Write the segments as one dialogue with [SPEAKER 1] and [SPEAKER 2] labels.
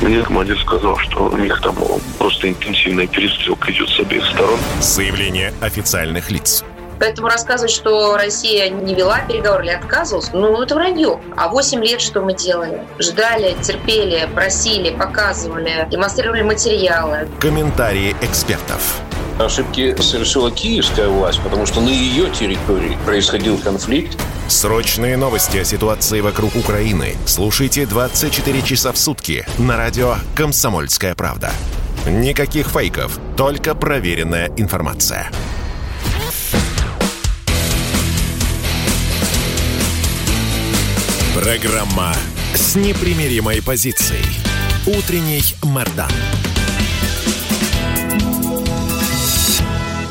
[SPEAKER 1] Мне командир сказал, что у них там просто интенсивная перестрелка идет с обеих сторон.
[SPEAKER 2] Заявление официальных лиц.
[SPEAKER 3] Поэтому рассказывать, что Россия не вела переговоры или отказывалась, ну, это вранье. А 8 лет что мы делали? Ждали, терпели, просили, показывали, демонстрировали материалы.
[SPEAKER 2] Комментарии экспертов.
[SPEAKER 4] Ошибки совершила киевская власть, потому что на ее территории происходил конфликт.
[SPEAKER 2] Срочные новости о ситуации вокруг Украины слушайте 24 часа в сутки на радио «Комсомольская правда». Никаких фейков, только проверенная информация. Программа с непримиримой позицией. Утренний Мордан.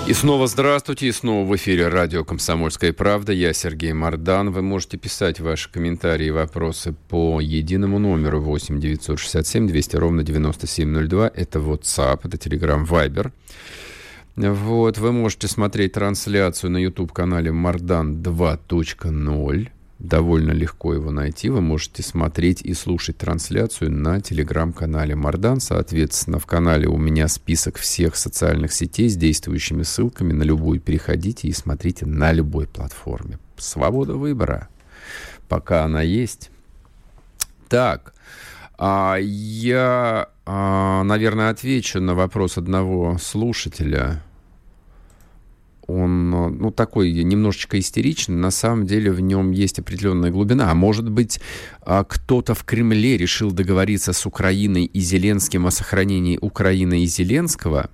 [SPEAKER 5] И снова здравствуйте, и снова в эфире радио «Комсомольская правда». Я Сергей Мордан. Вы можете писать ваши комментарии и вопросы по единому номеру 8 967 200 ровно 9702. Это WhatsApp, это Telegram Viber. Вот, вы можете смотреть трансляцию на YouTube-канале Мардан 2.0 довольно легко его найти. Вы можете смотреть и слушать трансляцию на телеграм-канале Мардан. Соответственно, в канале у меня список всех социальных сетей с действующими ссылками. На любую переходите и смотрите на любой платформе. Свобода выбора, пока она есть. Так, а, я, а, наверное, отвечу на вопрос одного слушателя он, ну, такой немножечко истеричный, на самом деле в нем есть определенная глубина. А может быть, а, кто-то в Кремле решил договориться с Украиной и Зеленским о сохранении Украины и Зеленского?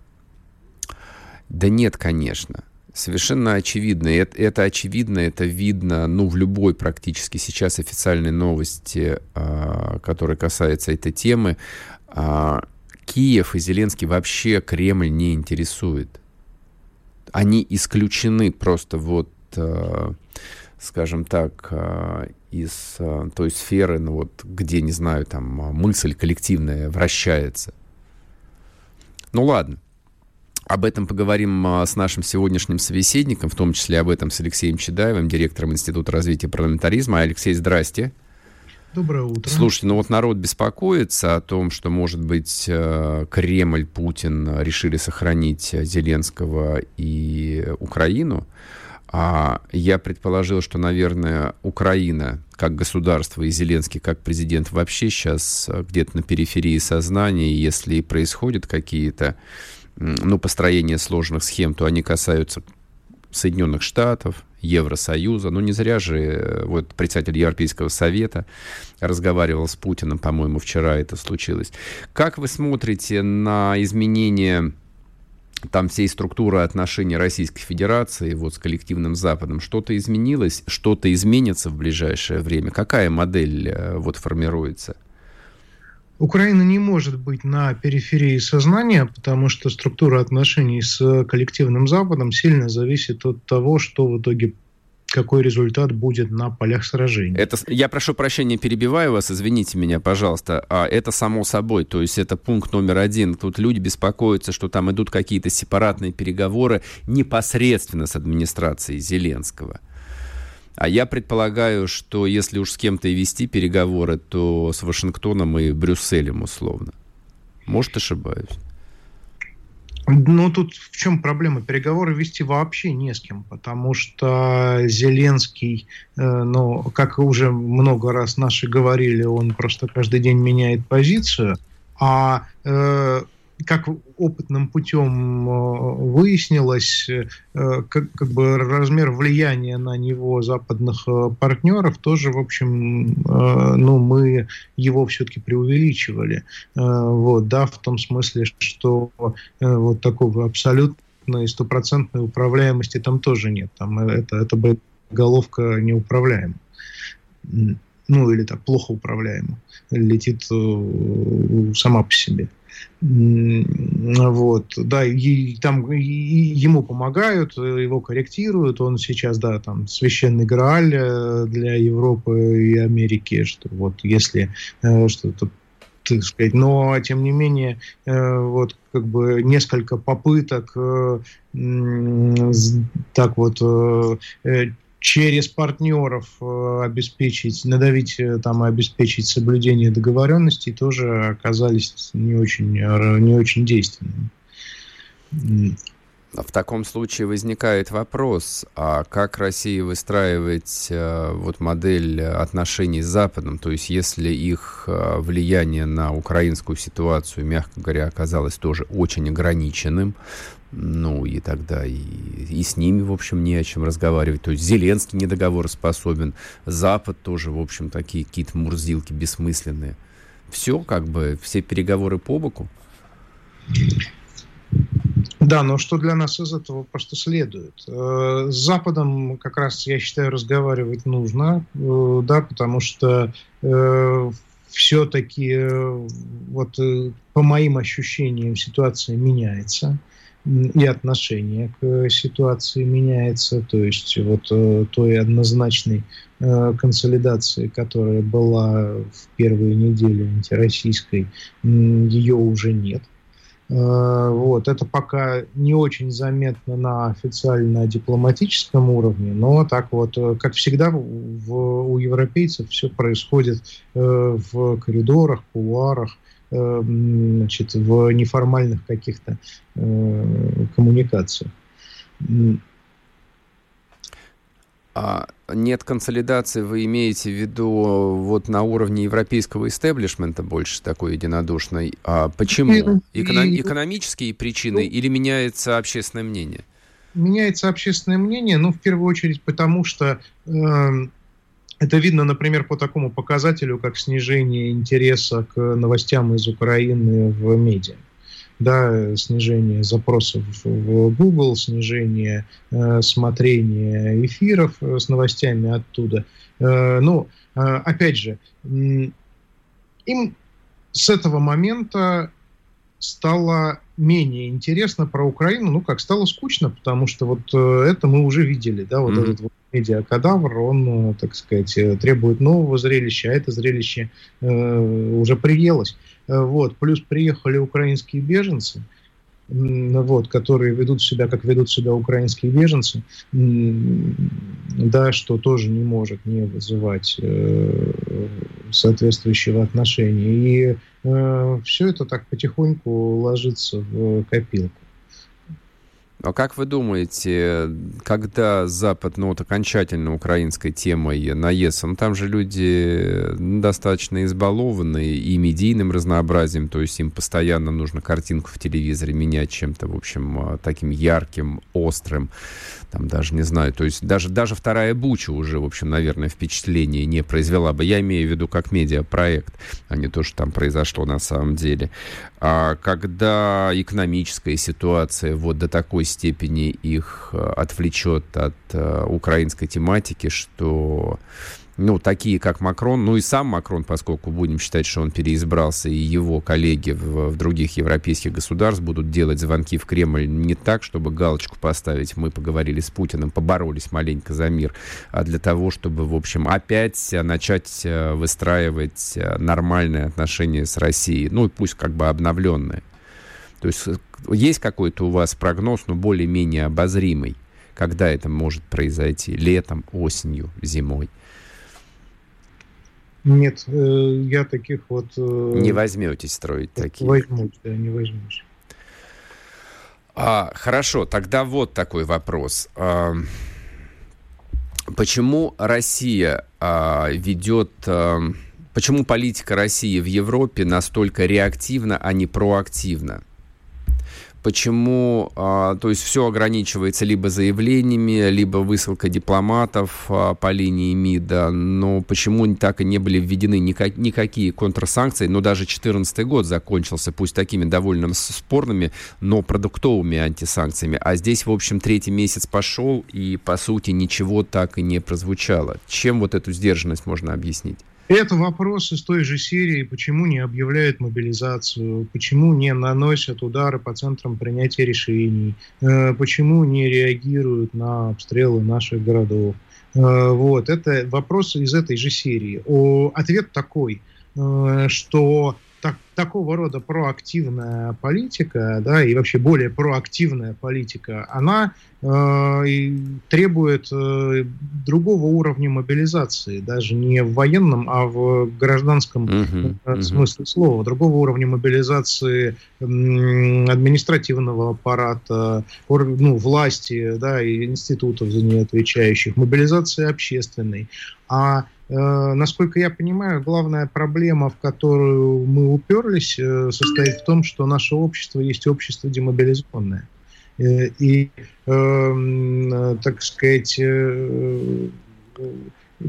[SPEAKER 5] Да нет, конечно. Совершенно очевидно. Это, это очевидно, это видно, ну, в любой практически сейчас официальной новости, э, которая касается этой темы. Э, Киев и Зеленский вообще Кремль не интересует они исключены просто вот, э, скажем так, э, из э, той сферы, ну вот, где, не знаю, там мысль коллективная вращается. Ну ладно. Об этом поговорим с нашим сегодняшним собеседником, в том числе об этом с Алексеем Чедаевым, директором Института развития парламентаризма. Алексей, здрасте.
[SPEAKER 6] Доброе утро.
[SPEAKER 5] Слушайте, ну вот народ беспокоится о том, что, может быть, э, Кремль, Путин решили сохранить Зеленского и Украину. А я предположил, что, наверное, Украина как государство и Зеленский как президент вообще сейчас где-то на периферии сознания. Если происходят какие-то ну, построения сложных схем, то они касаются Соединенных Штатов, Евросоюза. Ну, не зря же э, вот председатель Европейского Совета разговаривал с Путиным, по-моему, вчера это случилось. Как вы смотрите на изменение там всей структуры отношений Российской Федерации вот с коллективным Западом? Что-то изменилось? Что-то изменится в ближайшее время? Какая модель э, вот формируется?
[SPEAKER 6] Украина не может быть на периферии сознания, потому что структура отношений с коллективным Западом сильно зависит от того, что в итоге какой результат будет на полях сражений.
[SPEAKER 5] Это, я прошу прощения, перебиваю вас, извините меня, пожалуйста. А это само собой, то есть это пункт номер один. Тут люди беспокоятся, что там идут какие-то сепаратные переговоры непосредственно с администрацией Зеленского. А я предполагаю, что если уж с кем-то и вести переговоры, то с Вашингтоном и Брюсселем условно. Может, ошибаюсь?
[SPEAKER 6] Ну, тут в чем проблема? Переговоры вести вообще не с кем, потому что Зеленский, э, ну, как уже много раз наши говорили, он просто каждый день меняет позицию, а э, как опытным путем э, выяснилось, э, как, как бы размер влияния на него западных э, партнеров тоже, в общем, ну, мы его все-таки преувеличивали. Вот, да, в том смысле, что вот такого абсолютной стопроцентной управляемости там тоже нет. Там это, это бы головка неуправляема ну или так плохо управляема, летит сама по себе. Вот, да, и там и ему помогают, его корректируют. Он сейчас, да, там священный Грааль э, для Европы и Америки, что вот если э, что-то так сказать, но тем не менее э, вот как бы несколько попыток так вот через партнеров э, обеспечить, надавить э, там и обеспечить соблюдение договоренностей тоже оказались не очень, э, не очень действенными.
[SPEAKER 5] В таком случае возникает вопрос, а как Россия выстраивает э, вот модель отношений с Западом? То есть если их влияние на украинскую ситуацию, мягко говоря, оказалось тоже очень ограниченным, ну, и тогда и, и с ними, в общем, не о чем разговаривать. То есть Зеленский недоговороспособен, Запад тоже, в общем, такие какие-то мурзилки бессмысленные. Все, как бы, все переговоры по боку.
[SPEAKER 6] Да, но что для нас из этого просто следует? Э, с Западом как раз, я считаю, разговаривать нужно, э, да, потому что э, все-таки вот по моим ощущениям ситуация меняется и отношение к ситуации меняется, то есть вот э, той однозначной э, консолидации, которая была в первые недели антироссийской, ее уже нет. Э, вот. Это пока не очень заметно на официально-дипломатическом уровне, но так вот, как всегда, в, у европейцев все происходит в коридорах, кулуарах, Э, значит, в неформальных каких-то э, коммуникациях.
[SPEAKER 5] А нет консолидации, вы имеете в виду вот на уровне европейского истеблишмента больше такой единодушной. А почему? Эконом, экономические причины ну, или меняется общественное мнение?
[SPEAKER 6] Меняется общественное мнение, ну, в первую очередь, потому что э, это видно, например, по такому показателю, как снижение интереса к новостям из Украины в медиа. Да, снижение запросов в Google, снижение э, смотрения эфиров э, с новостями оттуда. Э, ну, э, опять же, им с этого момента стало менее интересно про Украину, ну как стало скучно, потому что вот э, это мы уже видели, да, вот mm-hmm. этот вот медиакадавр, он, э, так сказать, э, требует нового зрелища, а это зрелище э, уже приелось. Вот. Плюс приехали украинские беженцы, вот, которые ведут себя, как ведут себя украинские беженцы, да, что тоже не может не вызывать э, соответствующего отношения. И э, все это так потихоньку ложится в копилку.
[SPEAKER 5] А как вы думаете, когда Запад, ну вот окончательно украинской темой наестся, ну там же люди достаточно избалованные и медийным разнообразием, то есть им постоянно нужно картинку в телевизоре менять чем-то, в общем, а, таким ярким, острым, там даже не знаю, то есть даже, даже вторая Буча уже, в общем, наверное, впечатление не произвела бы. Я имею в виду как медиапроект, а не то, что там произошло на самом деле. А когда экономическая ситуация вот до такой степени их э, отвлечет от э, украинской тематики, что ну, такие, как Макрон, ну и сам Макрон, поскольку будем считать, что он переизбрался, и его коллеги в, в других европейских государствах будут делать звонки в Кремль не так, чтобы галочку поставить, мы поговорили с Путиным, поборолись маленько за мир, а для того, чтобы, в общем, опять начать э, выстраивать э, нормальные отношения с Россией, ну, пусть как бы обновленные. То есть э, есть какой-то у вас прогноз, но более-менее обозримый, когда это может произойти? Летом, осенью, зимой?
[SPEAKER 6] Нет, э, я таких вот... Э,
[SPEAKER 5] не возьметесь строить такие.
[SPEAKER 6] Возьмусь, да, не возьмусь.
[SPEAKER 5] А, хорошо, тогда вот такой вопрос. А, почему Россия а, ведет... А, почему политика России в Европе настолько реактивна, а не проактивна? Почему, а, то есть все ограничивается либо заявлениями, либо высылка дипломатов а, по линии МИДа, но почему так и не были введены никак, никакие контрсанкции, но даже 2014 год закончился, пусть такими довольно спорными, но продуктовыми антисанкциями, а здесь, в общем, третий месяц пошел, и, по сути, ничего так и не прозвучало. Чем вот эту сдержанность можно объяснить?
[SPEAKER 6] Это вопрос из той же серии, почему не объявляют мобилизацию, почему не наносят удары по центрам принятия решений, э, почему не реагируют на обстрелы наших городов. Э, вот, это вопрос из этой же серии. О, ответ такой, э, что такого рода проактивная политика, да, и вообще более проактивная политика, она э, требует э, другого уровня мобилизации, даже не в военном, а в гражданском uh-huh, uh-huh. смысле слова, другого уровня мобилизации э, административного аппарата, ну, власти, да, и институтов за нее отвечающих, мобилизации общественной. А Э, насколько я понимаю, главная проблема, в которую мы уперлись, э, состоит в том, что наше общество есть общество демобилизованное. Э, и, эм, так сказать,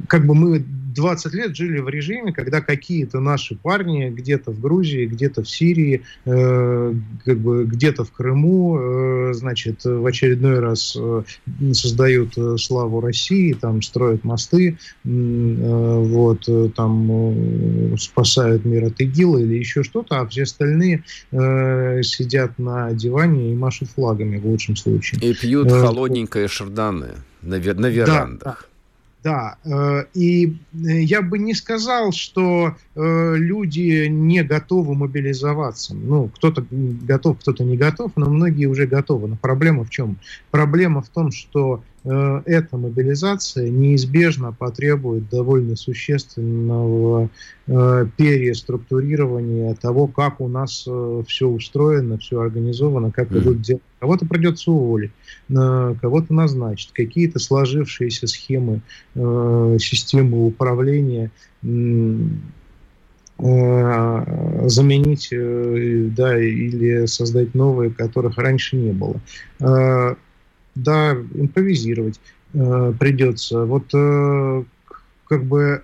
[SPEAKER 6] как бы мы 20 лет жили в режиме, когда какие-то наши парни где-то в Грузии, где-то в Сирии, э, как бы где-то в Крыму, э, значит, в очередной раз э, создают славу России, там строят мосты, э, вот, там э, спасают мир от ИГИЛа или еще что-то, а все остальные э, сидят на диване и машут флагами в лучшем случае.
[SPEAKER 5] И пьют холодненькое шарданы на, на верандах. Да, да.
[SPEAKER 6] Да, э, и э, я бы не сказал, что э, люди не готовы мобилизоваться. Ну, кто-то готов, кто-то не готов, но многие уже готовы. Но проблема в чем? Проблема в том, что эта мобилизация неизбежно потребует довольно существенного э, переструктурирования того, как у нас э, все устроено, все организовано, как mm. идут дела. Кого-то придется уволить, кого-то назначить, какие-то сложившиеся схемы системы управления заменить да, или создать новые, которых раньше не было да, импровизировать э, придется. Вот э, как бы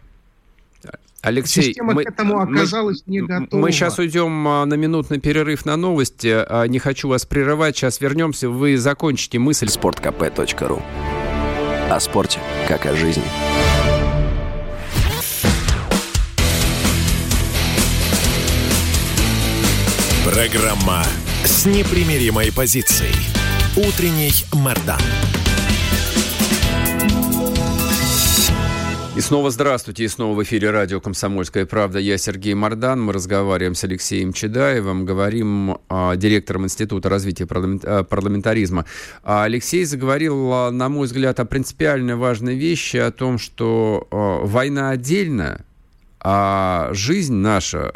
[SPEAKER 5] Алексей,
[SPEAKER 6] Система мы, к этому оказалась мы, не готова.
[SPEAKER 5] Мы сейчас уйдем а, на минутный перерыв на новости. А, не хочу вас прерывать. Сейчас вернемся. Вы закончите мысль.
[SPEAKER 7] Спорткп.ру О спорте, как о жизни.
[SPEAKER 2] Программа с непримиримой позицией. Утренний Мордан.
[SPEAKER 5] И снова здравствуйте, и снова в эфире радио «Комсомольская правда». Я Сергей Мордан. Мы разговариваем с Алексеем Чедаевым, говорим а, директором Института развития а, парламентаризма. А Алексей заговорил, а, на мой взгляд, о принципиально важной вещи, о том, что а, война отдельно, а жизнь наша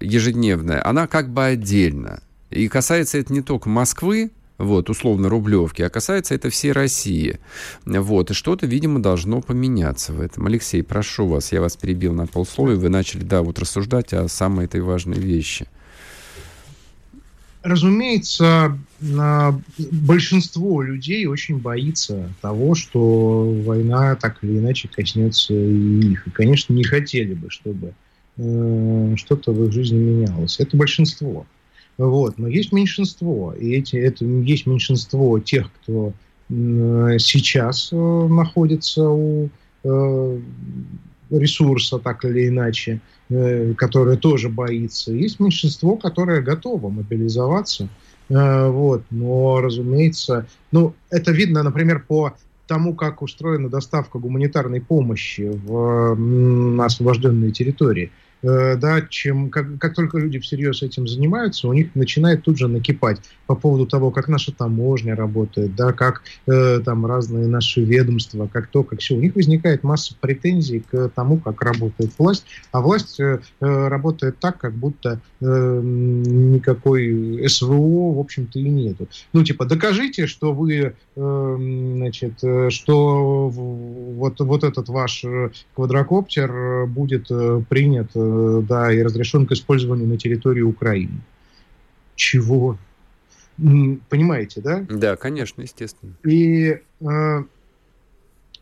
[SPEAKER 5] ежедневная, она как бы отдельно. И касается это не только Москвы, вот, условно, Рублевки, а касается это всей России. Вот, и что-то, видимо, должно поменяться в этом. Алексей, прошу вас, я вас перебил на полслоя, вы начали, да, вот рассуждать о самой этой важной вещи.
[SPEAKER 6] Разумеется, большинство людей очень боится того, что война так или иначе коснется и их. И, конечно, не хотели бы, чтобы э, что-то в их жизни менялось. Это большинство. Вот. Но есть меньшинство, и эти, это есть меньшинство тех, кто сейчас э, находится у э, ресурса, так или иначе, э, которое тоже боится. Есть меньшинство, которое готово мобилизоваться. Вот. Но, разумеется, ну, это видно, например, по тому, как устроена доставка гуманитарной помощи в освобожденные территории. Э, да, чем как, как только люди всерьез этим занимаются, у них начинает тут же накипать по поводу того, как наша таможня работает, да, как э, там разные наши ведомства, как то, как все. У них возникает масса претензий к тому, как работает власть, а власть э, э работает так, как будто э, никакой СВО, в общем-то, и нету. Ну, типа, докажите, что вы, э, значит, э, что вот, вот этот ваш квадрокоптер будет принят Э, да, и разрешен к использованию на территории Украины. Чего? Понимаете, да?
[SPEAKER 5] Да, конечно, естественно.
[SPEAKER 6] И э,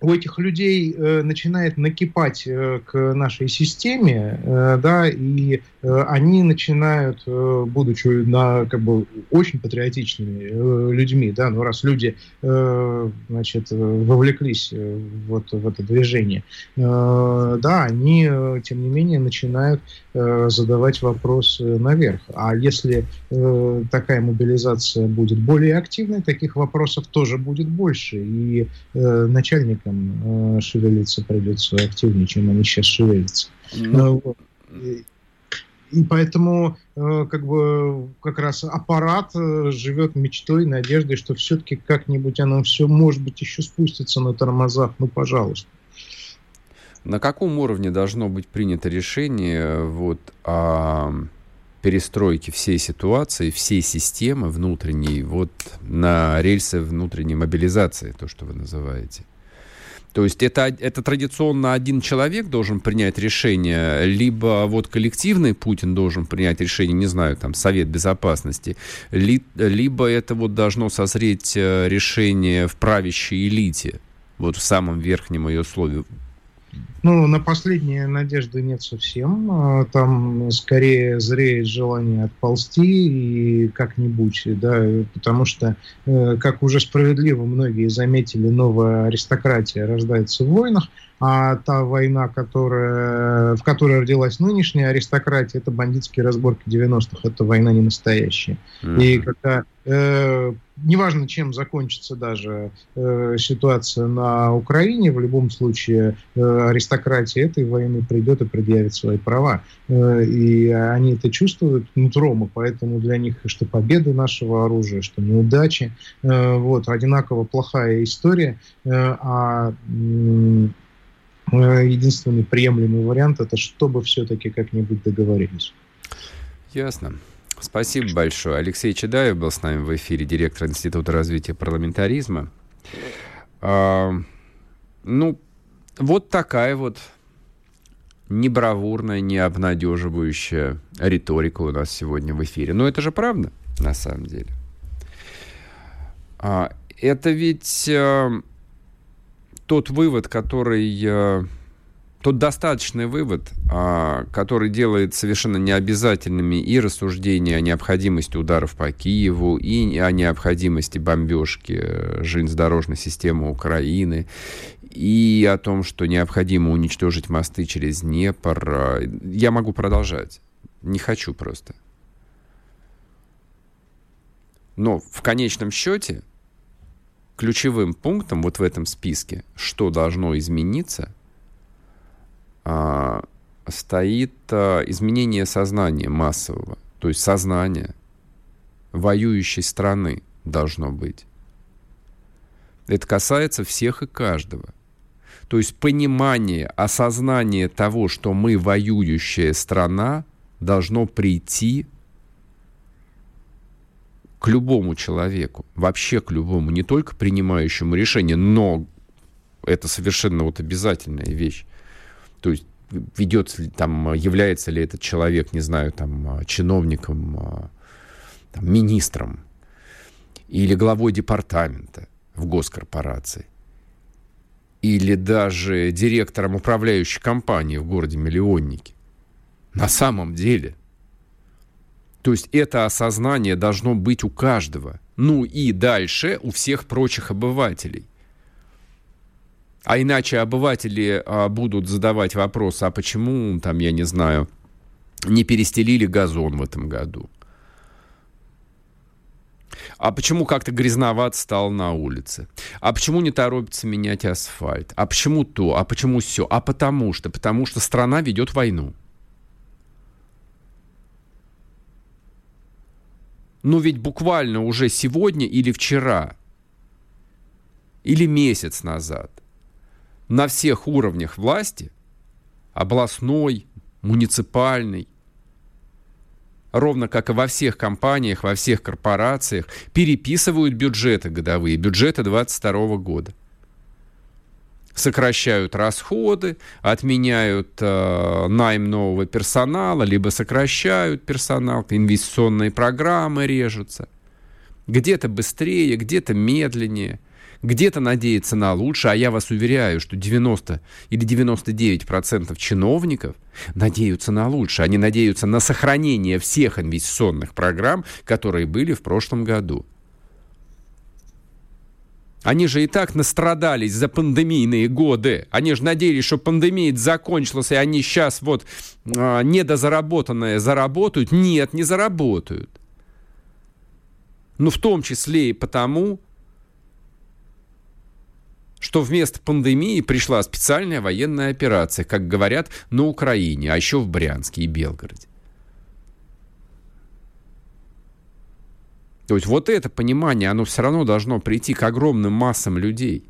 [SPEAKER 6] у этих людей э, начинает накипать э, к нашей системе, э, да, и э, они начинают, э, будучи на, как бы, очень патриотичными э, людьми, да, ну раз люди, э, значит, вовлеклись э, вот в это движение, э, да, они, э, тем не менее, начинают э, задавать вопросы наверх. А если э, такая мобилизация будет более активной, таких вопросов тоже будет больше, и э, начальник политикам э, шевелиться придется активнее, чем они сейчас шевелятся. Ну... И поэтому э, как бы как раз аппарат э, живет мечтой, надеждой, что все-таки как-нибудь оно все, может быть, еще спустится на тормозах. Ну, пожалуйста.
[SPEAKER 5] На каком уровне должно быть принято решение вот, о перестройке всей ситуации, всей системы внутренней, вот на рельсы внутренней мобилизации, то, что вы называете? То есть это, это традиционно один человек должен принять решение, либо вот коллективный Путин должен принять решение, не знаю, там, Совет Безопасности, ли, либо это вот должно созреть э, решение в правящей элите, вот в самом верхнем ее слове.
[SPEAKER 6] Ну, на последние надежды нет совсем. А, там скорее зреет желание отползти и как-нибудь, да, потому что, э, как уже справедливо многие заметили, новая аристократия рождается в войнах, а та война, которая, в которой родилась нынешняя аристократия, это бандитские разборки 90-х, это война не настоящая. Mm-hmm. И когда э, неважно, чем закончится даже э, ситуация на Украине, в любом случае э, аристократия этой войны придет и предъявит свои права. Э, и они это чувствуют нутром, и поэтому для них что победы нашего оружия, что неудачи. Э, вот, одинаково плохая история, э, а Э, единственный приемлемый вариант это чтобы все-таки как-нибудь договорились.
[SPEAKER 5] Ясно. Спасибо большое. Алексей Чедаев был с нами в эфире, директор Института развития парламентаризма. А, ну, вот такая вот не бравурная, не обнадеживающая риторика у нас сегодня в эфире. Но это же правда, на самом деле. А, это ведь а, тот вывод, который... Тот достаточный вывод, а, который делает совершенно необязательными и рассуждения о необходимости ударов по Киеву, и о необходимости бомбежки э, железнодорожной системы Украины, и о том, что необходимо уничтожить мосты через Днепр. Я могу продолжать. Не хочу просто. Но в конечном счете ключевым пунктом вот в этом списке, что должно измениться, а, стоит а, изменение сознания массового, то есть сознание воюющей страны должно быть. Это касается всех и каждого. То есть понимание, осознание того, что мы воюющая страна, должно прийти к любому человеку, вообще к любому, не только принимающему решение, но это совершенно вот обязательная вещь. То есть ведет там, является ли этот человек, не знаю, там, чиновником, там, министром или главой департамента в госкорпорации или даже директором управляющей компании в городе Миллионники. На самом деле – то есть это осознание должно быть у каждого. Ну и дальше у всех прочих обывателей. А иначе обыватели а, будут задавать вопрос, а почему, там, я не знаю, не перестелили газон в этом году? А почему как-то грязноват стал на улице? А почему не торопится менять асфальт? А почему то? А почему все? А потому что? Потому что страна ведет войну. Но ведь буквально уже сегодня или вчера, или месяц назад, на всех уровнях власти, областной, муниципальный, ровно как и во всех компаниях, во всех корпорациях, переписывают бюджеты годовые, бюджеты 2022 года – сокращают расходы, отменяют э, найм нового персонала, либо сокращают персонал, инвестиционные программы режутся. Где-то быстрее, где-то медленнее, где-то надеяться на лучшее, а я вас уверяю, что 90 или 99 процентов чиновников надеются на лучшее. Они надеются на сохранение всех инвестиционных программ, которые были в прошлом году. Они же и так настрадались за пандемийные годы. Они же надеялись, что пандемия закончилась, и они сейчас вот э, недозаработанное заработают. Нет, не заработают. Ну, в том числе и потому, что вместо пандемии пришла специальная военная операция, как говорят, на Украине, а еще в Брянске и Белгороде. То есть вот это понимание, оно все равно должно прийти к огромным массам людей.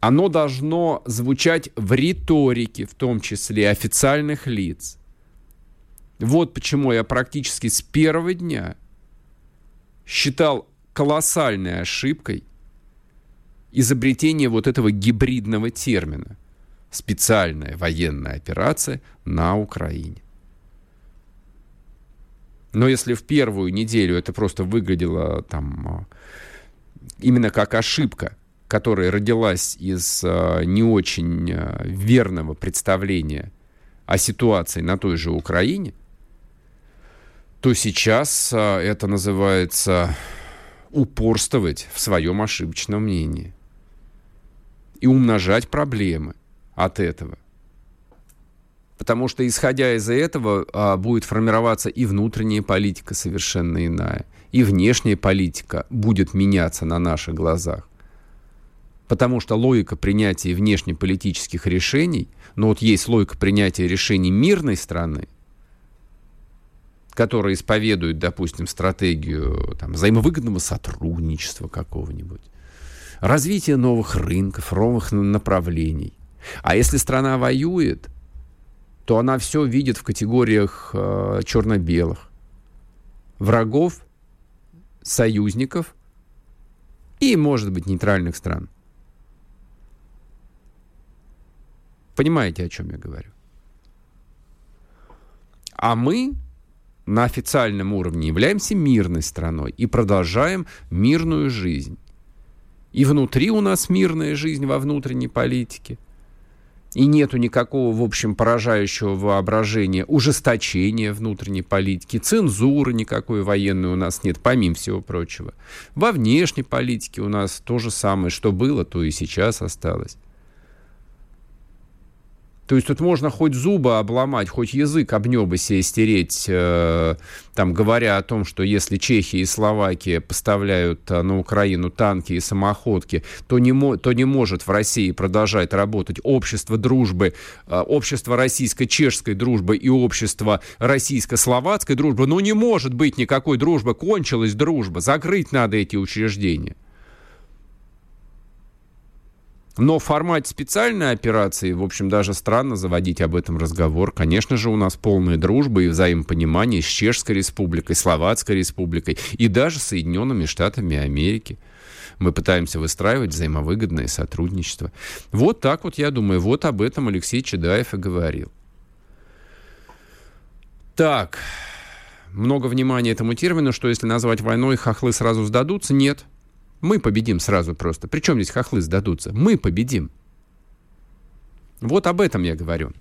[SPEAKER 5] Оно должно звучать в риторике, в том числе официальных лиц. Вот почему я практически с первого дня считал колоссальной ошибкой изобретение вот этого гибридного термина «специальная военная операция на Украине». Но если в первую неделю это просто выглядело там а, именно как ошибка, которая родилась из а, не очень а, верного представления о ситуации на той же Украине, то сейчас это называется упорствовать в своем ошибочном мнении и умножать проблемы от этого. Потому что, исходя из этого, а, будет формироваться и внутренняя политика совершенно иная, и внешняя политика будет меняться на наших глазах. Потому что логика принятия внешнеполитических решений, ну вот есть логика принятия решений мирной страны, которая исповедует, допустим, стратегию там, взаимовыгодного сотрудничества какого-нибудь, развития новых рынков, новых направлений. А если страна воюет, то она все видит в категориях э, черно-белых. Врагов, союзников и, может быть, нейтральных стран. Понимаете, о чем я говорю? А мы на официальном уровне являемся мирной страной и продолжаем мирную жизнь. И внутри у нас мирная жизнь во внутренней политике – и нету никакого, в общем, поражающего воображения, ужесточения внутренней политики, цензуры никакой военной у нас нет, помимо всего прочего. Во внешней политике у нас то же самое, что было, то и сейчас осталось. То есть тут можно хоть зубы обломать, хоть язык об небо себе стереть, э, там, говоря о том, что если Чехия и Словакия поставляют э, на Украину танки и самоходки, то не, то не может в России продолжать работать общество дружбы, э, общество российско-чешской дружбы и общество российско-словацкой дружбы. Ну, не может быть никакой дружбы, кончилась дружба, закрыть надо эти учреждения. Но в формате специальной операции, в общем, даже странно заводить об этом разговор. Конечно же, у нас полная дружба и взаимопонимание с Чешской республикой, Словацкой республикой и даже Соединенными Штатами Америки. Мы пытаемся выстраивать взаимовыгодное сотрудничество. Вот так вот, я думаю, вот об этом Алексей Чедаев и говорил. Так, много внимания этому термину, что если назвать войной, хохлы сразу сдадутся. Нет, мы победим сразу просто. Причем здесь хохлы сдадутся? Мы победим. Вот об этом я говорю.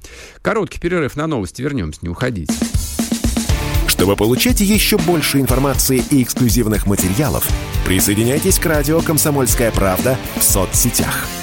[SPEAKER 5] Короткий перерыв на новости. Вернемся, не уходите.
[SPEAKER 2] Чтобы получать еще больше информации и эксклюзивных материалов, присоединяйтесь к радио «Комсомольская правда» в соцсетях –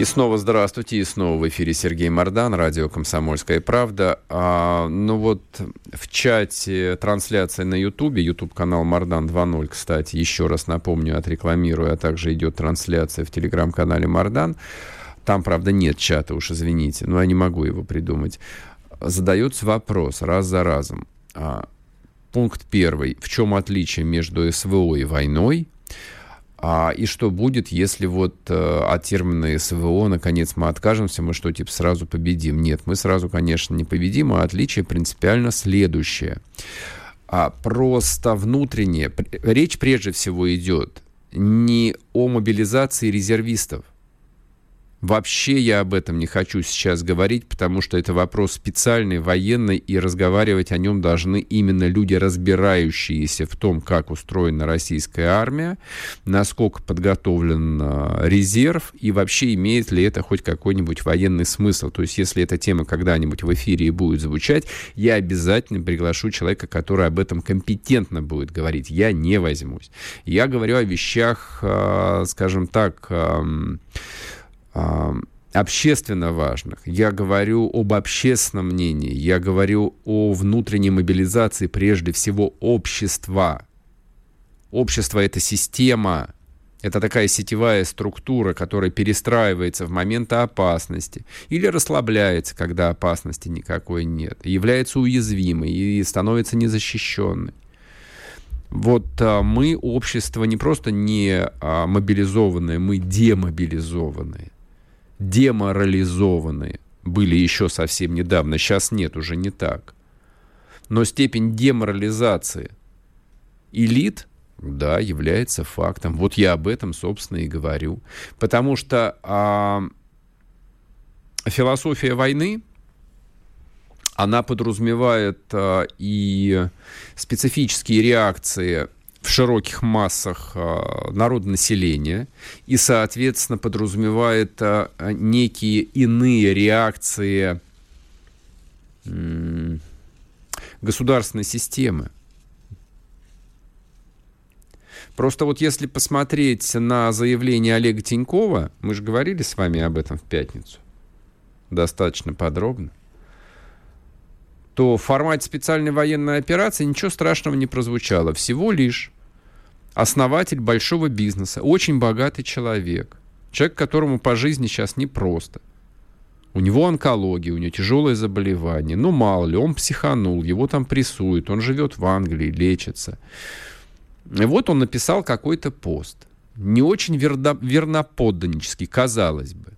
[SPEAKER 5] И снова здравствуйте, и снова в эфире Сергей Мордан, радио «Комсомольская правда». А, ну вот в чате трансляция на Ютубе, Ютуб-канал Мордан 2.0, кстати, еще раз напомню, отрекламирую, а также идет трансляция в телеграм-канале Мордан. Там, правда, нет чата, уж извините, но я не могу его придумать. Задается вопрос раз за разом. А, пункт первый. В чем отличие между СВО и войной? А, и что будет, если вот э, от термина СВО наконец мы откажемся, мы что, типа, сразу победим? Нет, мы сразу, конечно, не победим, а отличие принципиально следующее. А просто внутреннее, речь прежде всего идет не о мобилизации резервистов, Вообще я об этом не хочу сейчас говорить, потому что это вопрос специальный, военный, и разговаривать о нем должны именно люди, разбирающиеся в том, как устроена российская армия, насколько подготовлен а, резерв, и вообще имеет ли это хоть какой-нибудь военный смысл. То есть если эта тема когда-нибудь в эфире и будет звучать, я обязательно приглашу человека, который об этом компетентно будет говорить. Я не возьмусь. Я говорю о вещах, а, скажем так, общественно важных. Я говорю об общественном мнении. Я говорю о внутренней мобилизации прежде всего общества. Общество — это система, это такая сетевая структура, которая перестраивается в моменты опасности или расслабляется, когда опасности никакой нет, является уязвимой и становится незащищенной. Вот а, мы, общество, не просто не а, мобилизованное, мы демобилизованные деморализованы были еще совсем недавно, сейчас нет, уже не так. Но степень деморализации элит, да, является фактом. Вот я об этом, собственно, и говорю. Потому что а, философия войны, она подразумевает а, и специфические реакции в широких массах э, народонаселения и, соответственно, подразумевает э, некие иные реакции государственной системы. Просто вот если посмотреть на заявление Олега Тинькова, мы же говорили с вами об этом в пятницу, достаточно подробно, то в формате специальной военной операции ничего страшного не прозвучало. Всего лишь основатель большого бизнеса, очень богатый человек, человек, которому по жизни сейчас непросто. У него онкология, у него тяжелое заболевание. Ну, мало ли, он психанул, его там прессуют, он живет в Англии, лечится. И вот он написал какой-то пост. Не очень верно, верноподданнический, казалось бы.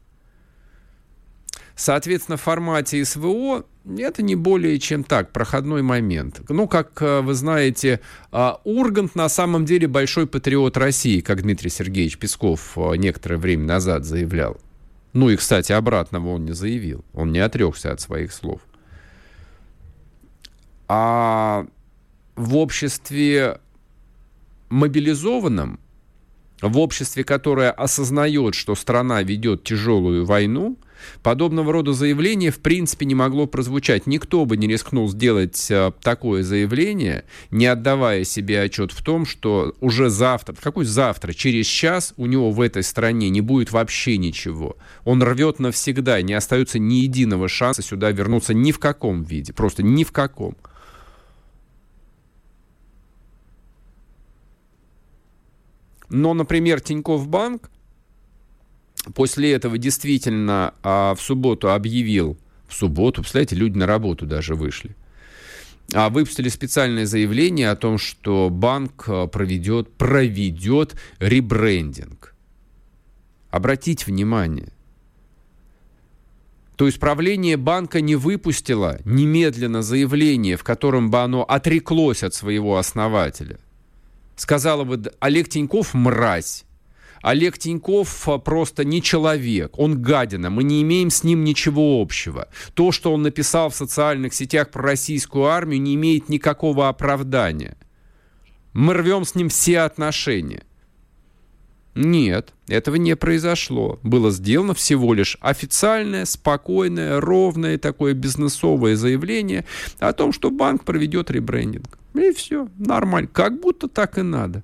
[SPEAKER 5] Соответственно, в формате СВО это не более чем так, проходной момент. Ну, как э, вы знаете, а, Ургант на самом деле большой патриот России, как Дмитрий Сергеевич Песков э, некоторое время назад заявлял. Ну и, кстати, обратного он не заявил. Он не отрекся от своих слов. А в обществе мобилизованном, в обществе, которое осознает, что страна ведет тяжелую войну – Подобного рода заявление в принципе не могло прозвучать. Никто бы не рискнул сделать э, такое заявление, не отдавая себе отчет в том, что уже завтра, какой завтра, через час у него в этой стране не будет вообще ничего. Он рвет навсегда, не остается ни единого шанса сюда вернуться ни в каком виде, просто ни в каком. Но, например, Тинькофф Банк после этого действительно а, в субботу объявил, в субботу, представляете, люди на работу даже вышли, а выпустили специальное заявление о том, что банк а, проведет, проведет ребрендинг. Обратите внимание. То есть правление банка не выпустило немедленно заявление, в котором бы оно отреклось от своего основателя. Сказала бы, Олег Тиньков мразь. Олег Тиньков а, просто не человек, он гадина, мы не имеем с ним ничего общего. То, что он написал в социальных сетях про российскую армию, не имеет никакого оправдания. Мы рвем с ним все отношения. Нет, этого не произошло. Было сделано всего лишь официальное, спокойное, ровное такое бизнесовое заявление о том, что банк проведет ребрендинг. И все, нормально. Как будто так и надо.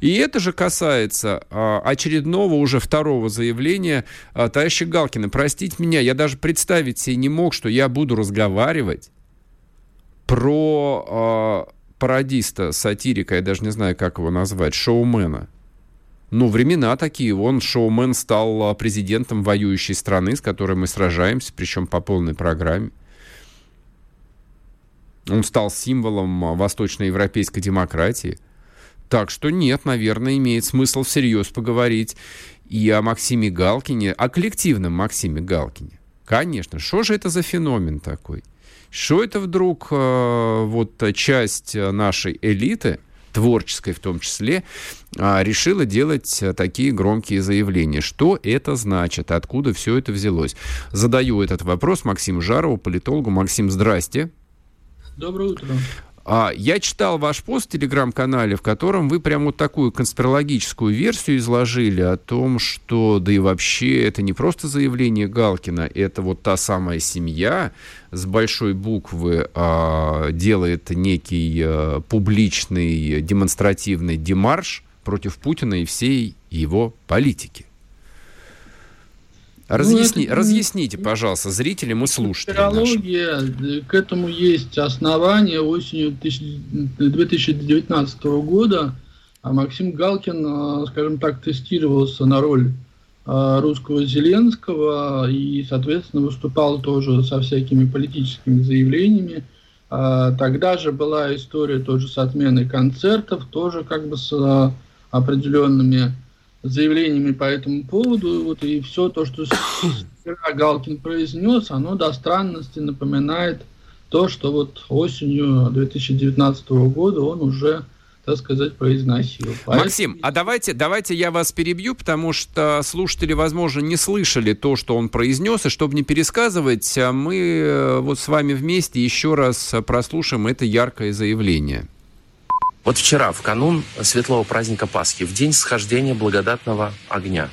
[SPEAKER 5] И это же касается а, очередного уже второго заявления а, товарища Галкина. Простите меня, я даже представить себе не мог, что я буду разговаривать про а, пародиста, сатирика, я даже не знаю, как его назвать, шоумена. Ну, времена такие. Он, шоумен, стал а, президентом воюющей страны, с которой мы сражаемся, причем по полной программе. Он стал символом восточноевропейской демократии. Так что нет, наверное, имеет смысл всерьез поговорить и о Максиме Галкине, о коллективном Максиме Галкине. Конечно, что же это за феномен такой? Что это вдруг э, вот часть нашей элиты, творческой в том числе, э, решила делать такие громкие заявления? Что это значит? Откуда все это взялось? Задаю этот вопрос Максиму Жарову, политологу. Максим, здрасте.
[SPEAKER 8] Доброе утро.
[SPEAKER 5] А, я читал ваш пост в телеграм-канале, в котором вы прям вот такую конспирологическую версию изложили о том, что, да и вообще, это не просто заявление Галкина, это вот та самая семья с большой буквы а, делает некий а, публичный демонстративный демарш против Путина и всей его политики. Разъясни, ну, разъясните, пожалуйста, зрителям и слушателям
[SPEAKER 8] нашим. к этому есть основания. Осенью 2019 года а Максим Галкин, а, скажем так, тестировался на роль а, русского Зеленского и, соответственно, выступал тоже со всякими политическими заявлениями. Тогда же была история тоже с отменой концертов, тоже как бы с определенными заявлениями по этому поводу. Вот, и все то, что вчера Галкин произнес, оно до странности напоминает то, что вот осенью 2019 года он уже так сказать, произносил.
[SPEAKER 5] Максим, а давайте, давайте я вас перебью, потому что слушатели, возможно, не слышали то, что он произнес, и чтобы не пересказывать, мы э, вот с вами вместе еще раз прослушаем это яркое заявление.
[SPEAKER 9] Вот вчера, в канун светлого праздника Пасхи, в день схождения благодатного огня,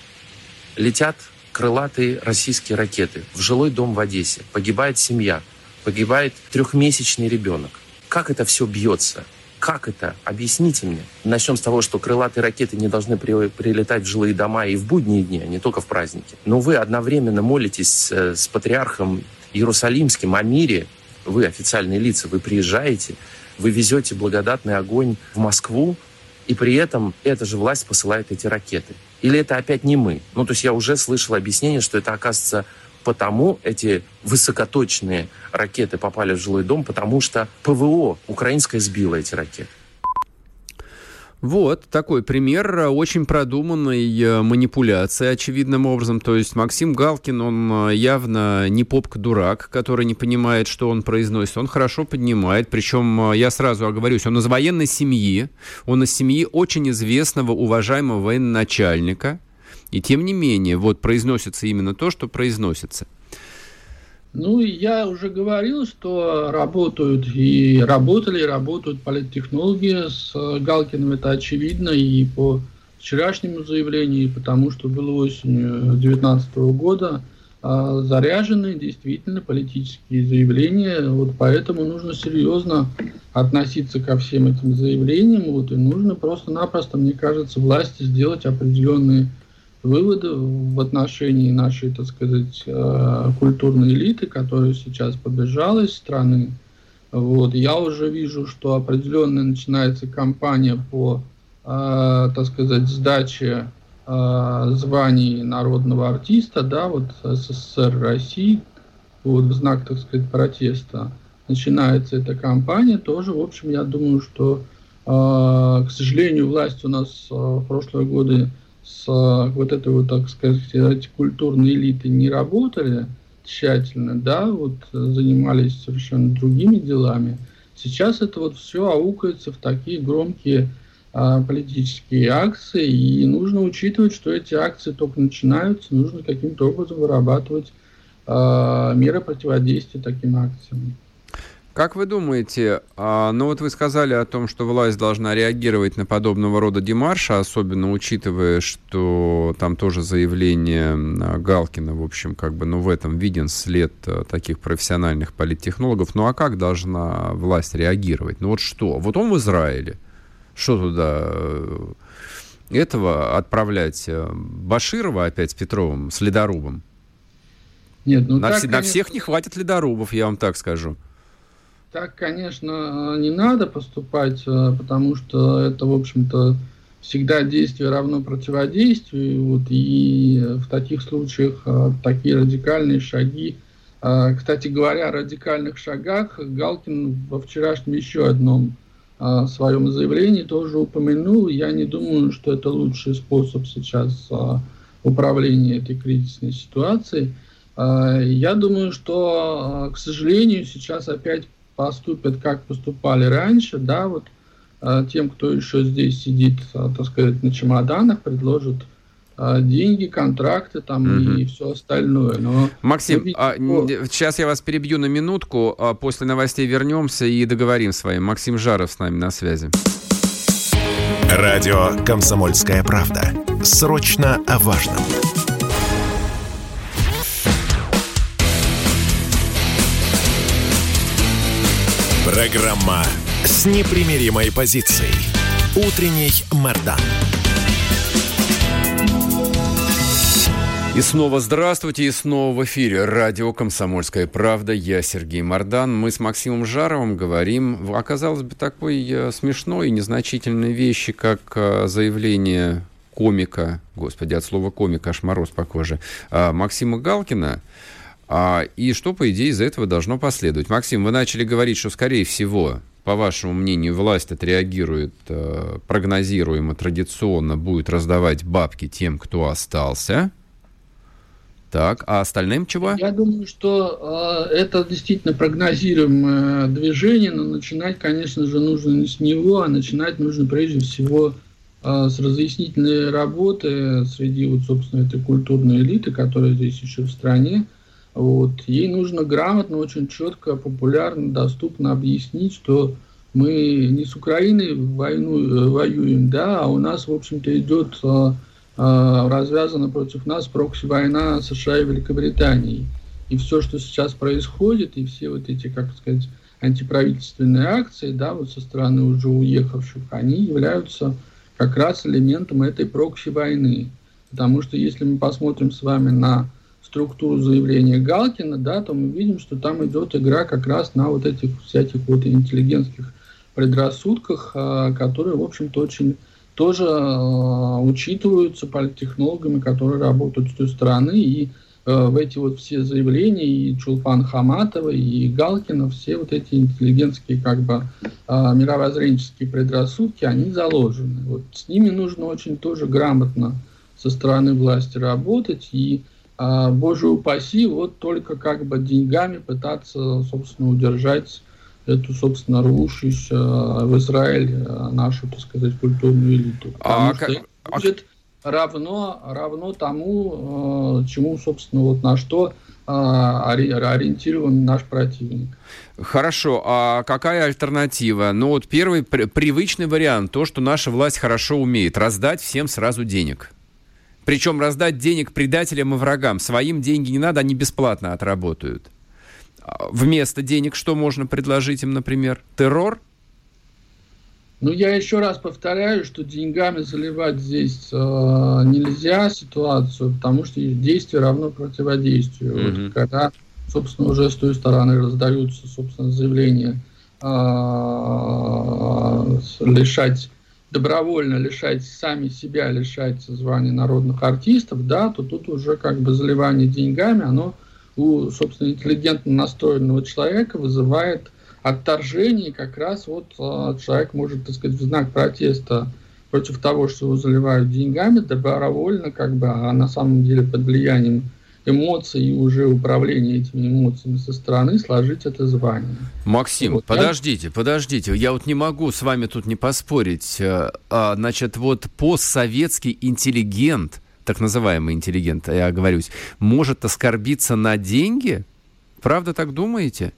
[SPEAKER 9] летят крылатые российские ракеты в жилой дом в Одессе. Погибает семья, погибает трехмесячный ребенок. Как это все бьется? Как это? Объясните мне. Начнем с того, что крылатые ракеты не должны при, прилетать в жилые дома и в будние дни, а не только в праздники. Но вы одновременно молитесь с, с патриархом Иерусалимским о мире. Вы официальные лица, вы приезжаете, вы везете благодатный огонь в Москву, и при этом эта же власть посылает эти ракеты. Или это опять не мы? Ну, то есть я уже слышал объяснение, что это, оказывается, потому эти высокоточные ракеты попали в жилой дом, потому что ПВО украинское сбило эти ракеты.
[SPEAKER 5] Вот такой пример очень продуманной э, манипуляции, очевидным образом. То есть Максим Галкин, он э, явно не попка-дурак, который не понимает, что он произносит. Он хорошо поднимает. Причем, э, я сразу оговорюсь, он из военной семьи. Он из семьи очень известного, уважаемого военачальника. И тем не менее, вот произносится именно то, что произносится.
[SPEAKER 8] Ну, я уже говорил, что работают и работали, и работают политтехнологи с Галкиным, это очевидно, и по вчерашнему заявлению, и потому что было осенью 2019 года а, заряжены действительно политические заявления, вот поэтому нужно серьезно относиться ко всем этим заявлениям, вот, и нужно просто-напросто, мне кажется, власти сделать определенные выводы в отношении нашей, так сказать, э, культурной элиты, которая сейчас побежала из страны. Вот. Я уже вижу, что определенная начинается кампания по, э, так сказать, сдаче э, званий народного артиста, да, вот СССР России, вот в знак, так сказать, протеста начинается эта кампания, тоже, в общем, я думаю, что, к сожалению, власть у нас в прошлые годы с вот этой вот, так сказать, культурной элитой не работали тщательно, да, вот занимались совершенно другими делами. Сейчас это вот все аукается в такие громкие а, политические акции, и нужно учитывать, что эти акции только начинаются, нужно каким-то образом вырабатывать а, меры противодействия таким акциям.
[SPEAKER 5] Как вы думаете, а, ну вот вы сказали о том, что власть должна реагировать на подобного рода демарша, особенно учитывая, что там тоже заявление Галкина, в общем, как бы, ну в этом виден след э, таких профессиональных политтехнологов. Ну а как должна власть реагировать? Ну вот что? Вот он в Израиле. Что туда э, этого отправлять? Э, Баширова опять с Петровым, с ледорубом? Нет, ну на, так, вс- конечно... на всех не хватит ледорубов, я вам так скажу.
[SPEAKER 8] Так, конечно, не надо поступать, э, потому что это, в общем-то, всегда действие равно противодействию. Вот, и в таких случаях э, такие радикальные шаги А, кстати говоря, о радикальных шагах Галкин во вчерашнем еще одном своем заявлении тоже упомянул. Я не думаю, что это лучший способ сейчас управления этой кризисной ситуацией. Я думаю, что, к сожалению, сейчас опять поступят, как поступали раньше, да, вот тем, кто еще здесь сидит, так сказать, на чемоданах, предложат а, деньги, контракты там угу. и все остальное. Но
[SPEAKER 5] Максим, видим, а, что... сейчас я вас перебью на минутку, а после новостей вернемся и договорим с вами. Максим Жаров с нами на связи.
[SPEAKER 2] Радио «Комсомольская правда». Срочно о важном. Программа с непримиримой позицией. Утренний Мордан.
[SPEAKER 5] И снова здравствуйте, и снова в эфире радио «Комсомольская правда». Я Сергей Мордан. Мы с Максимом Жаровым говорим оказалось бы такой э, смешной и незначительной вещи, как э, заявление комика, господи, от слова комика аж мороз по коже, э, Максима Галкина. А, и что, по идее, из этого должно последовать? Максим, вы начали говорить, что, скорее всего, по вашему мнению, власть отреагирует прогнозируемо, традиционно будет раздавать бабки тем, кто остался – так, а остальным чего?
[SPEAKER 8] Я думаю, что э, это действительно прогнозируемое движение, но начинать, конечно же, нужно не с него, а начинать нужно прежде всего э, с разъяснительной работы среди, вот, собственно, этой культурной элиты, которая здесь еще в стране. Вот. Ей нужно грамотно, очень четко, популярно, доступно объяснить, что мы не с Украиной войну, э, воюем, да, а у нас, в общем-то, идет... Э, Э, развязана против нас прокси-война США и Великобритании. И все, что сейчас происходит, и все вот эти, как сказать, антиправительственные акции, да, вот со стороны уже уехавших, они являются как раз элементом этой прокси-войны. Потому что если мы посмотрим с вами на структуру заявления Галкина, да, то мы видим, что там идет игра как раз на вот этих всяких вот интеллигентских предрассудках, э, которые, в общем-то, очень тоже э, учитываются политтехнологами, которые работают с той стороны, и э, в эти вот все заявления и Чулпан Хаматова, и Галкина, все вот эти интеллигентские как бы мировоззренческие предрассудки, они заложены. Вот с ними нужно очень тоже грамотно со стороны власти работать, и боже упаси, вот только как бы деньгами пытаться, собственно, удержать эту, собственно, рвущуюся в Израиль э, нашу, так сказать, культурную элиту. А а как... это будет равно, равно тому, э, чему, собственно, вот на что э, ориентирован наш противник.
[SPEAKER 5] Хорошо, а какая альтернатива? Ну вот первый привычный вариант, то, что наша власть хорошо умеет, раздать всем сразу денег. Причем раздать денег предателям и врагам. Своим деньги не надо, они бесплатно отработают. Вместо денег что можно предложить им, например? Террор?
[SPEAKER 8] Ну, я еще раз повторяю, что деньгами заливать здесь э, нельзя ситуацию, потому что действие равно противодействию. Mm-hmm. Вот, когда, собственно, уже с той стороны раздаются, собственно, заявления э, лишать добровольно лишать сами себя, лишать звания народных артистов, да, то тут уже как бы заливание деньгами, оно у, собственно, интеллигентно настроенного человека вызывает отторжение, как раз вот э, человек может, так сказать, в знак протеста против того, что его заливают деньгами, добровольно, как бы, а на самом деле под влиянием эмоций и уже управления этими эмоциями со стороны сложить это звание.
[SPEAKER 5] Максим, вот, подождите, я... подождите, я вот не могу с вами тут не поспорить. Э, а, значит, вот постсоветский интеллигент – так называемый интеллигент, я оговорюсь, может оскорбиться на деньги? Правда так думаете?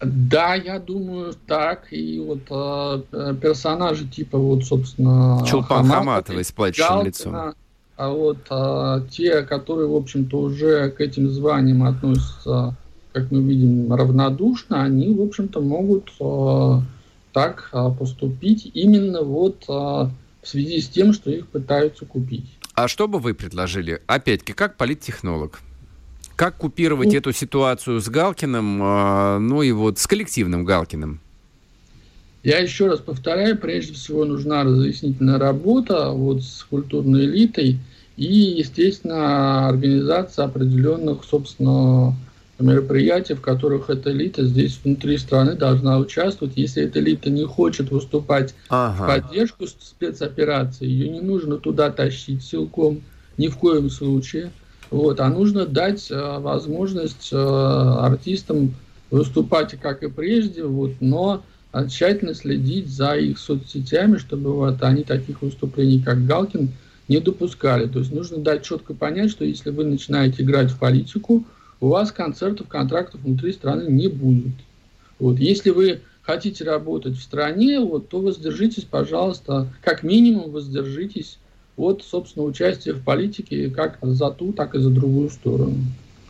[SPEAKER 8] Да, я думаю так. И вот э, персонажи типа вот, собственно...
[SPEAKER 5] Чулпан Хаматовой с плачущим лицом.
[SPEAKER 8] А вот э, те, которые, в общем-то, уже к этим званиям относятся, как мы видим, равнодушно, они, в общем-то, могут э, так э, поступить именно вот э, в связи с тем, что их пытаются купить.
[SPEAKER 5] А что бы вы предложили? Опять-таки, как политтехнолог. Как купировать ну, эту ситуацию с Галкиным, э, ну и вот с коллективным Галкиным?
[SPEAKER 8] Я еще раз повторяю, прежде всего нужна разъяснительная работа вот с культурной элитой и, естественно, организация определенных, собственно, мероприятия, в которых эта элита здесь внутри страны должна участвовать. Если эта элита не хочет выступать ага. в поддержку спецоперации, ее не нужно туда тащить силком ни в коем случае. Вот, а нужно дать э, возможность э, артистам выступать как и прежде, вот, но тщательно следить за их соцсетями, чтобы вот они таких выступлений, как Галкин, не допускали. То есть нужно дать четко понять, что если вы начинаете играть в политику, у вас концертов, контрактов внутри страны не будет. Вот. Если вы хотите работать в стране, вот, то воздержитесь, пожалуйста, как минимум воздержитесь от, собственно, участия в политике как за ту, так и за другую сторону.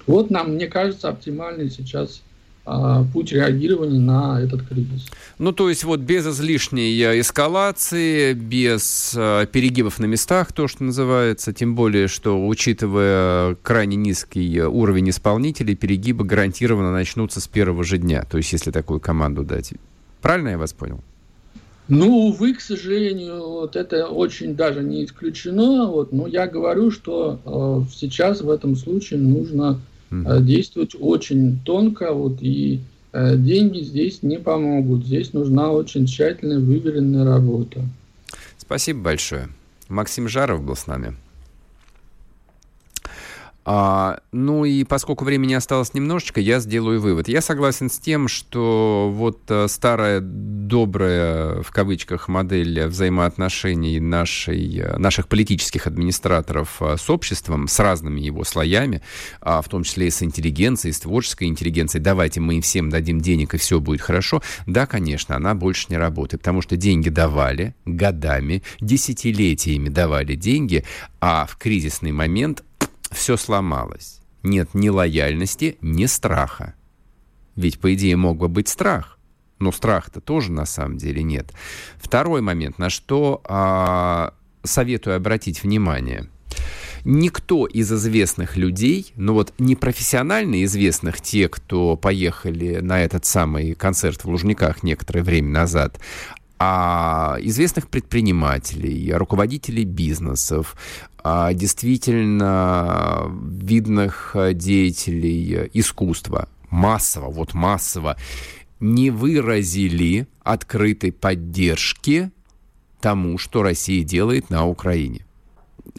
[SPEAKER 8] Вот нам, мне кажется, оптимальный сейчас путь реагирования на этот кризис.
[SPEAKER 5] Ну, то есть вот без излишней э, эскалации, без э, перегибов на местах, то, что называется, тем более, что, учитывая крайне низкий уровень исполнителей, перегибы гарантированно начнутся с первого же дня, то есть если такую команду дать. Правильно я вас понял?
[SPEAKER 8] Ну, увы, к сожалению, вот это очень даже не исключено. Вот, но я говорю, что э, сейчас в этом случае нужно э, действовать очень тонко, вот, и э, деньги здесь не помогут. Здесь нужна очень тщательная, выверенная работа.
[SPEAKER 5] Спасибо большое. Максим Жаров был с нами. А, ну и поскольку времени осталось немножечко, я сделаю вывод. Я согласен с тем, что вот а, старая добрая, в кавычках, модель взаимоотношений нашей, э, наших политических администраторов а, с обществом, с разными его слоями, а, в том числе и с интеллигенцией, с творческой интеллигенцией, давайте мы им всем дадим денег, и все будет хорошо, да, конечно, она больше не работает, потому что деньги давали годами, десятилетиями давали деньги, а в кризисный момент все сломалось. Нет ни лояльности, ни страха. Ведь, по идее, мог бы быть страх. Но страха-то тоже на самом деле нет. Второй момент, на что а, советую обратить внимание. Никто из известных людей, ну вот не профессионально известных, те, кто поехали на этот самый концерт в Лужниках некоторое время назад, а известных предпринимателей, руководителей бизнесов, а действительно видных деятелей искусства, массово, вот массово, не выразили открытой поддержки тому, что Россия делает на Украине.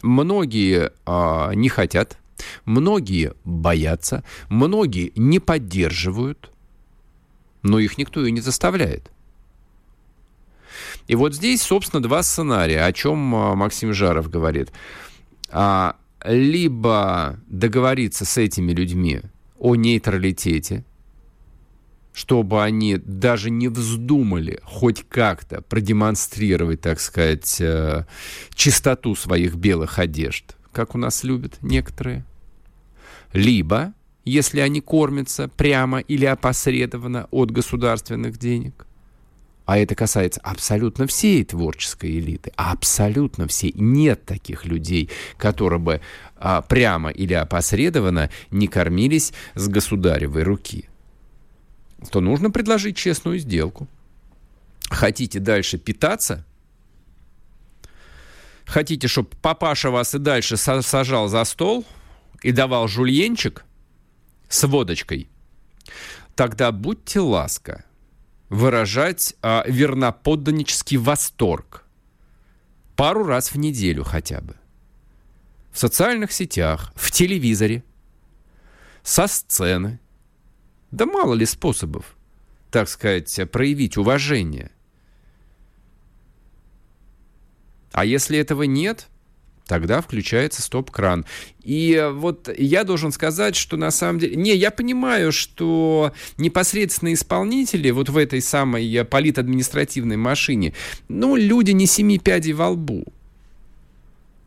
[SPEAKER 5] Многие а, не хотят, многие боятся, многие не поддерживают, но их никто и не заставляет. И вот здесь, собственно, два сценария, о чем а, Максим Жаров говорит. А, либо договориться с этими людьми о нейтралитете, чтобы они даже не вздумали хоть как-то продемонстрировать, так сказать, э, чистоту своих белых одежд, как у нас любят некоторые. Либо, если они кормятся прямо или опосредованно от государственных денег – а это касается абсолютно всей творческой элиты, абсолютно всей. Нет таких людей, которые бы а, прямо или опосредованно не кормились с государевой руки. То нужно предложить честную сделку. Хотите дальше питаться? Хотите, чтобы папаша вас и дальше сажал за стол и давал жульенчик с водочкой? Тогда будьте ласка, выражать а, верноподданнический восторг. Пару раз в неделю хотя бы. В социальных сетях, в телевизоре, со сцены. Да мало ли способов, так сказать, проявить уважение. А если этого нет – тогда включается стоп-кран. И вот я должен сказать, что на самом деле... Не, я понимаю, что непосредственно исполнители вот в этой самой политадминистративной машине, ну, люди не семи пядей во лбу.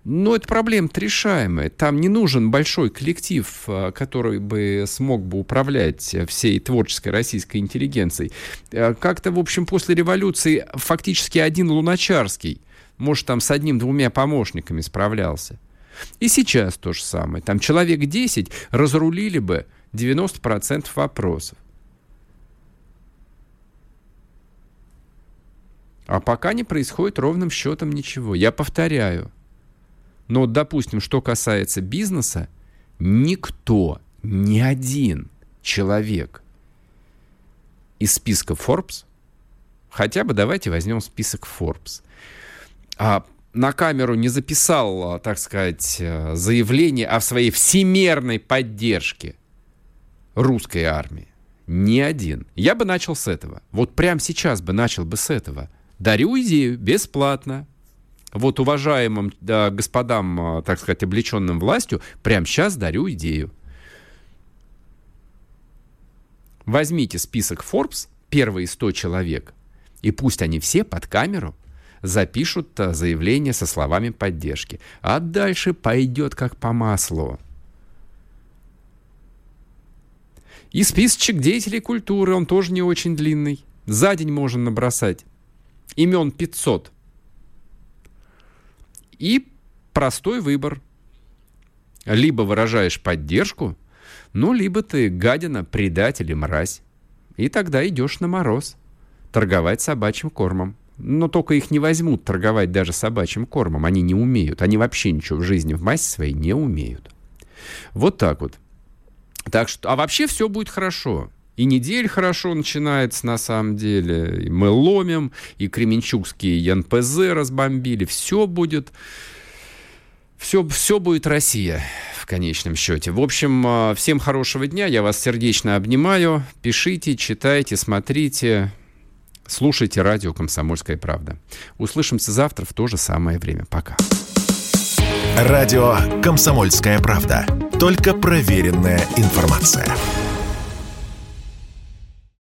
[SPEAKER 5] Но это проблема решаемая. Там не нужен большой коллектив, а, который бы смог бы управлять всей творческой российской интеллигенцией. Как-то, в общем, после революции фактически один Луначарский может, там с одним-двумя помощниками справлялся. И сейчас то же самое. Там человек 10 разрулили бы 90% вопросов. А пока не происходит ровным счетом ничего. Я повторяю. Но, допустим, что касается бизнеса, никто, ни один человек из списка Forbes, хотя бы давайте возьмем список Forbes, а на камеру не записал, а, так сказать, э, заявление о своей всемерной поддержке русской армии. Ни один. Я бы начал с этого. Вот прямо сейчас бы начал бы с этого. Дарю идею бесплатно. Вот уважаемым да, господам, а, так сказать, облеченным властью, прямо сейчас дарю идею. Возьмите список Forbes, первые 100 человек, и пусть они все под камеру запишут а, заявление со словами поддержки. А дальше пойдет как по маслу. И списочек деятелей культуры, он тоже не очень длинный. За день можно набросать. Имен 500. И простой выбор. Либо выражаешь поддержку, ну, либо ты гадина, предатель и мразь. И тогда идешь на мороз. Торговать собачьим кормом. Но только их не возьмут торговать даже собачьим кормом. Они не умеют. Они вообще ничего в жизни в массе своей не умеют. Вот так вот. Так что, а вообще все будет хорошо. И неделя хорошо начинается, на самом деле. И мы ломим, и Кременчугские НПЗ разбомбили. Все будет... Все, все будет Россия в конечном счете. В общем, а, всем хорошего дня. Я вас сердечно обнимаю. Пишите, читайте, смотрите. Слушайте радио «Комсомольская правда». Услышимся завтра в то же самое время. Пока.
[SPEAKER 2] Радио «Комсомольская правда». Только проверенная информация.